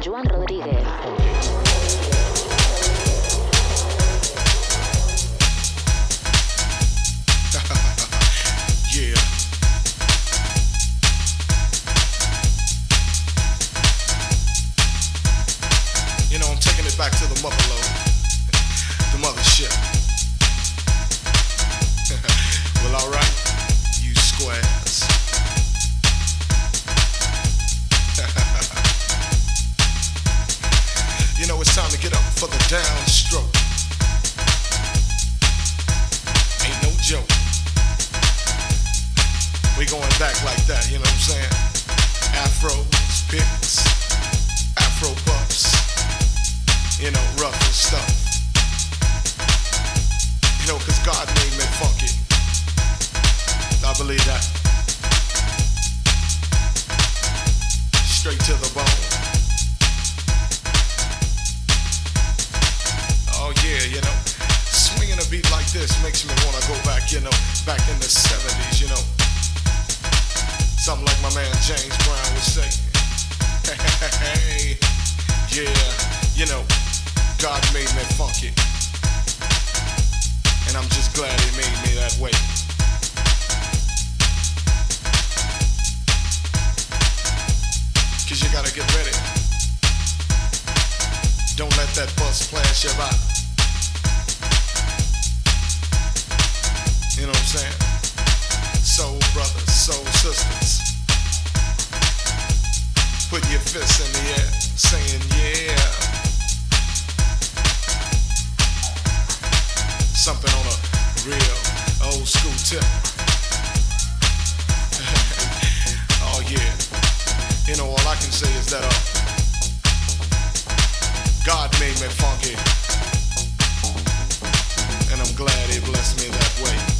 Joan Rodríguez. soul brothers, soul sisters. Put your fists in the air, saying yeah. Something on a real old school tip. oh yeah. You know all I can say is that uh, God made me funky, and I'm glad He blessed me that way.